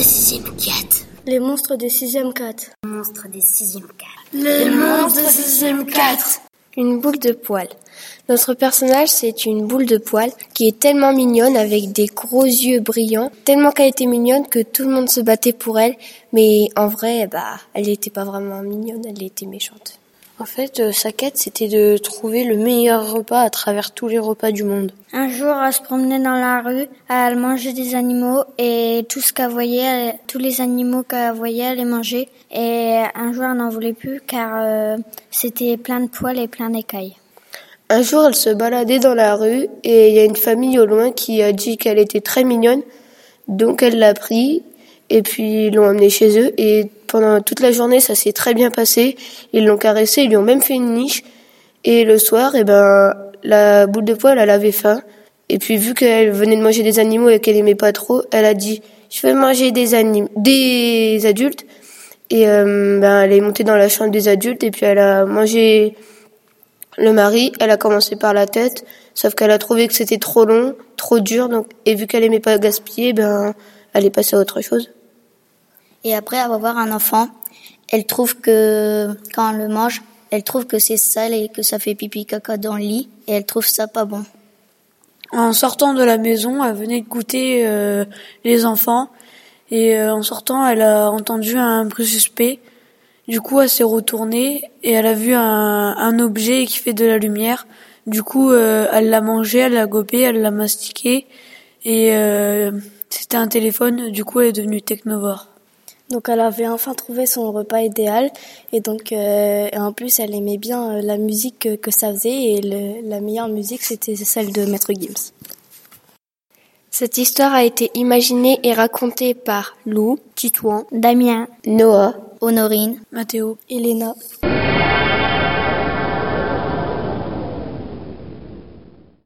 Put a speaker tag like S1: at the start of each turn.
S1: des sixième 4.
S2: Les monstres des sixième 4.
S1: Les monstres des sixième 4.
S3: Les monstres des sixième 4.
S2: Une boule de poil. Notre personnage, c'est une boule de poil qui est tellement mignonne avec des gros yeux brillants, tellement qu'elle était mignonne que tout le monde se battait pour elle, mais en vrai, bah, elle n'était pas vraiment mignonne, elle était méchante.
S4: En fait, euh, sa quête, c'était de trouver le meilleur repas à travers tous les repas du monde.
S5: Un jour, elle se promenait dans la rue, elle mangeait des animaux et tout ce qu'elle voyait, tous les animaux qu'elle voyait, elle les mangeait. Et un jour, elle n'en voulait plus car euh, c'était plein de poils et plein d'écailles.
S4: Un jour, elle se baladait dans la rue et il y a une famille au loin qui a dit qu'elle était très mignonne. Donc elle l'a pris et puis ils l'ont emmenée chez eux et pendant toute la journée, ça s'est très bien passé. Ils l'ont caressé, ils lui ont même fait une niche. Et le soir, eh ben, la boule de poil, elle avait faim. Et puis, vu qu'elle venait de manger des animaux et qu'elle aimait pas trop, elle a dit, je veux manger des anim des adultes. Et euh, ben, elle est montée dans la chambre des adultes et puis elle a mangé le mari. Elle a commencé par la tête, sauf qu'elle a trouvé que c'était trop long, trop dur. Donc, et vu qu'elle aimait pas gaspiller, ben, elle est passée à autre chose.
S1: Et après avoir un enfant, elle trouve que quand elle le mange, elle trouve que c'est sale et que ça fait pipi caca dans le lit et elle trouve ça pas bon.
S3: En sortant de la maison, elle venait de goûter euh, les enfants et euh, en sortant, elle a entendu un bruit suspect. Du coup, elle s'est retournée et elle a vu un, un, objet qui fait de la lumière. Du coup, euh, elle l'a mangé, elle l'a gobé, elle l'a mastiqué et c'était un téléphone. Du coup, elle est devenue technovore.
S2: Donc elle avait enfin trouvé son repas idéal et donc euh, en plus elle aimait bien euh, la musique que, que ça faisait et le, la meilleure musique c'était celle de Maître Gims. Cette histoire a été imaginée et racontée par Lou,
S1: Titouan, Damien,
S4: Noah,
S1: Honorine,
S3: Mathéo,
S2: Elena.